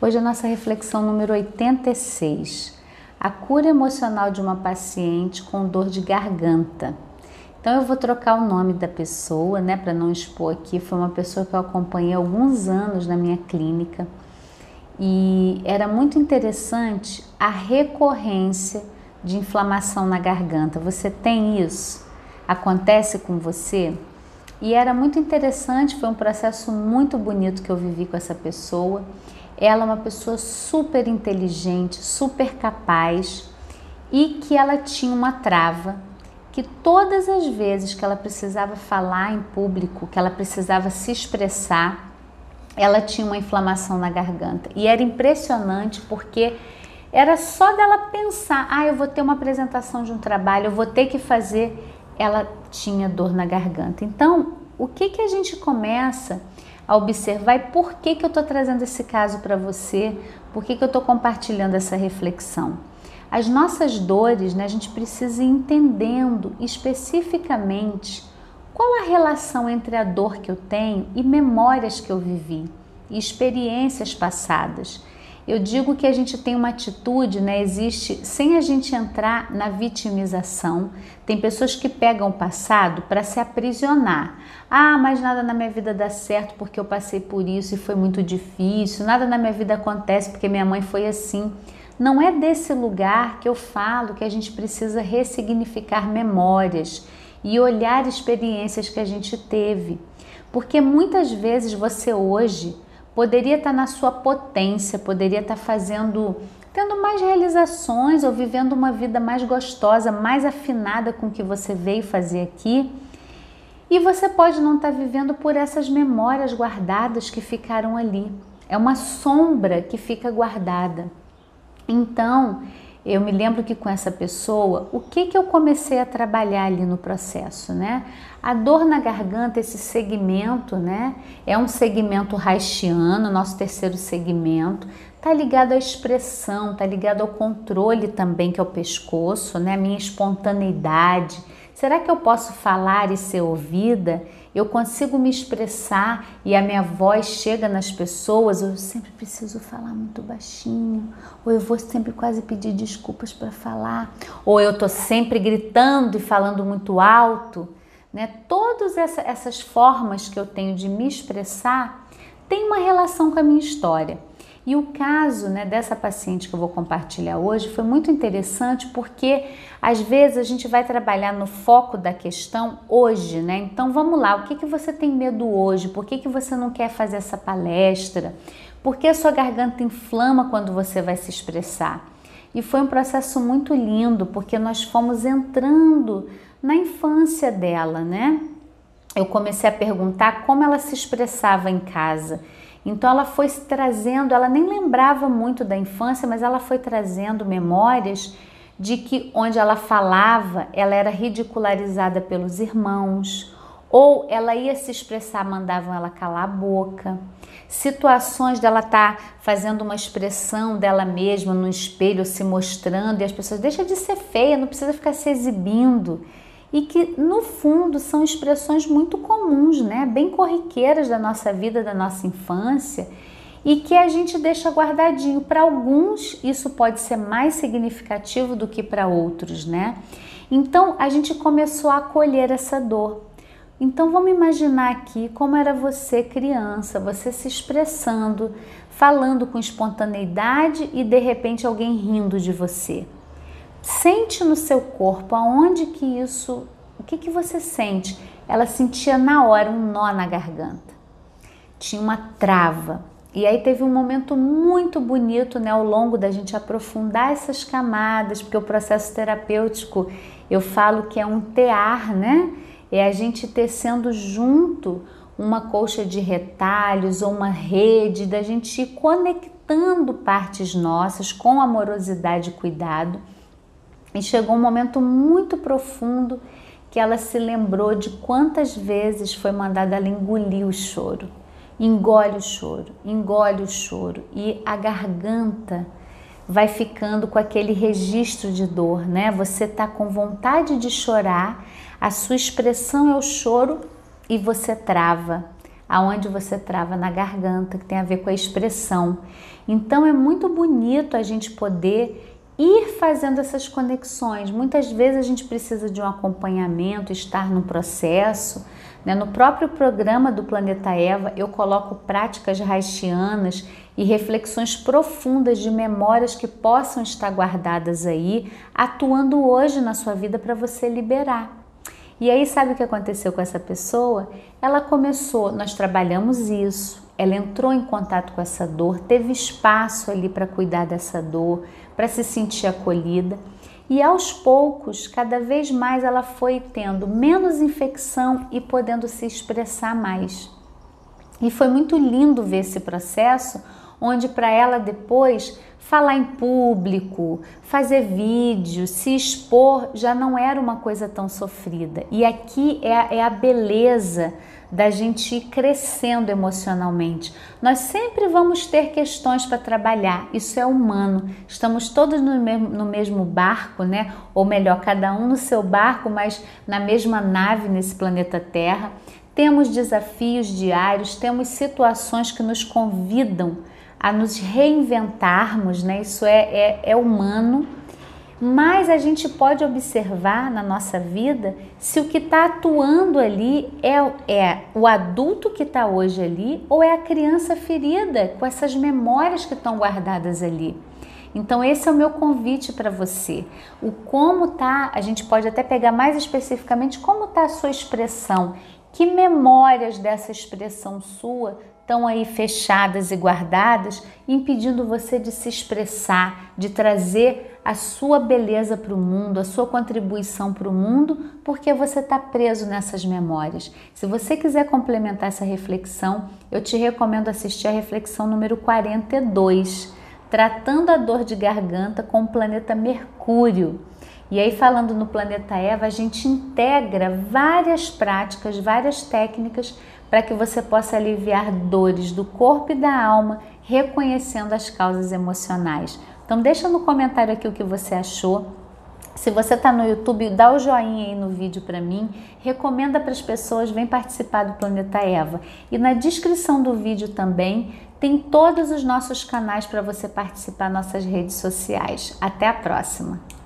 Hoje a nossa reflexão número 86. A cura emocional de uma paciente com dor de garganta. Então eu vou trocar o nome da pessoa, né, para não expor aqui. Foi uma pessoa que eu acompanhei alguns anos na minha clínica e era muito interessante a recorrência de inflamação na garganta. Você tem isso? Acontece com você? E era muito interessante, foi um processo muito bonito que eu vivi com essa pessoa ela é uma pessoa super inteligente, super capaz e que ela tinha uma trava que todas as vezes que ela precisava falar em público, que ela precisava se expressar, ela tinha uma inflamação na garganta. E era impressionante porque era só dela pensar: ah, eu vou ter uma apresentação de um trabalho, eu vou ter que fazer. Ela tinha dor na garganta. Então, o que, que a gente começa a observar e por que, que eu estou trazendo esse caso para você, por que, que eu estou compartilhando essa reflexão. As nossas dores, né, a gente precisa ir entendendo especificamente qual a relação entre a dor que eu tenho e memórias que eu vivi e experiências passadas. Eu digo que a gente tem uma atitude, né? Existe sem a gente entrar na vitimização. Tem pessoas que pegam o passado para se aprisionar. Ah, mas nada na minha vida dá certo porque eu passei por isso e foi muito difícil. Nada na minha vida acontece porque minha mãe foi assim. Não é desse lugar que eu falo que a gente precisa ressignificar memórias e olhar experiências que a gente teve. Porque muitas vezes você hoje poderia estar na sua potência, poderia estar fazendo, tendo mais realizações ou vivendo uma vida mais gostosa, mais afinada com o que você veio fazer aqui. E você pode não estar vivendo por essas memórias guardadas que ficaram ali. É uma sombra que fica guardada. Então, eu me lembro que com essa pessoa, o que, que eu comecei a trabalhar ali no processo, né? A dor na garganta, esse segmento, né? É um segmento haitiano, nosso terceiro segmento, tá ligado à expressão, tá ligado ao controle também, que é o pescoço, né? A minha espontaneidade. Será que eu posso falar e ser ouvida? eu consigo me expressar e a minha voz chega nas pessoas, eu sempre preciso falar muito baixinho, ou eu vou sempre quase pedir desculpas para falar, ou eu tô sempre gritando e falando muito alto, né? Todas essa, essas formas que eu tenho de me expressar têm uma relação com a minha história. E o caso né, dessa paciente que eu vou compartilhar hoje foi muito interessante porque às vezes a gente vai trabalhar no foco da questão hoje, né? Então vamos lá, o que, que você tem medo hoje? Por que, que você não quer fazer essa palestra? Por que a sua garganta inflama quando você vai se expressar? E foi um processo muito lindo porque nós fomos entrando na infância dela, né? Eu comecei a perguntar como ela se expressava em casa. Então ela foi trazendo, ela nem lembrava muito da infância, mas ela foi trazendo memórias de que onde ela falava, ela era ridicularizada pelos irmãos, ou ela ia se expressar, mandavam ela calar a boca. Situações dela estar tá fazendo uma expressão dela mesma no espelho, se mostrando, e as pessoas deixa de ser feia, não precisa ficar se exibindo e que no fundo são expressões muito comuns, né? bem corriqueiras da nossa vida, da nossa infância e que a gente deixa guardadinho. Para alguns isso pode ser mais significativo do que para outros, né? Então a gente começou a acolher essa dor. Então vamos imaginar aqui como era você criança, você se expressando, falando com espontaneidade e de repente alguém rindo de você. Sente no seu corpo aonde que isso, o que que você sente? Ela sentia na hora um nó na garganta. Tinha uma trava. E aí teve um momento muito bonito, né, ao longo da gente aprofundar essas camadas, porque o processo terapêutico, eu falo que é um tear, né? É a gente tecendo junto uma colcha de retalhos ou uma rede, da gente ir conectando partes nossas com amorosidade e cuidado e chegou um momento muito profundo que ela se lembrou de quantas vezes foi mandada ela engolir o choro. Engole o choro, engole o choro e a garganta vai ficando com aquele registro de dor, né? Você tá com vontade de chorar, a sua expressão é o choro e você trava. aonde você trava na garganta, que tem a ver com a expressão. Então é muito bonito a gente poder ir fazendo essas conexões. Muitas vezes a gente precisa de um acompanhamento, estar no processo. Né? No próprio programa do Planeta Eva, eu coloco práticas haitianas e reflexões profundas de memórias que possam estar guardadas aí, atuando hoje na sua vida para você liberar. E aí, sabe o que aconteceu com essa pessoa? Ela começou, nós trabalhamos isso, ela entrou em contato com essa dor, teve espaço ali para cuidar dessa dor, para se sentir acolhida. E aos poucos, cada vez mais ela foi tendo menos infecção e podendo se expressar mais. E foi muito lindo ver esse processo, onde para ela depois falar em público, fazer vídeo, se expor já não era uma coisa tão sofrida. E aqui é é a beleza da gente ir crescendo emocionalmente. Nós sempre vamos ter questões para trabalhar, isso é humano. Estamos todos no mesmo, no mesmo barco, né? Ou melhor, cada um no seu barco, mas na mesma nave nesse planeta Terra. Temos desafios diários, temos situações que nos convidam a nos reinventarmos, né? Isso é, é, é humano, mas a gente pode observar na nossa vida se o que está atuando ali é, é o adulto que está hoje ali ou é a criança ferida com essas memórias que estão guardadas ali. Então esse é o meu convite para você. O como tá, a gente pode até pegar mais especificamente como está a sua expressão. Que memórias dessa expressão sua estão aí fechadas e guardadas, impedindo você de se expressar, de trazer a sua beleza para o mundo, a sua contribuição para o mundo, porque você está preso nessas memórias. Se você quiser complementar essa reflexão, eu te recomendo assistir a reflexão número 42, tratando a dor de garganta com o planeta Mercúrio. E aí, falando no planeta Eva, a gente integra várias práticas, várias técnicas para que você possa aliviar dores do corpo e da alma, reconhecendo as causas emocionais. Então deixa no comentário aqui o que você achou. Se você está no YouTube, dá o joinha aí no vídeo para mim, recomenda para as pessoas, vem participar do Planeta Eva. E na descrição do vídeo também tem todos os nossos canais para você participar nossas redes sociais. Até a próxima!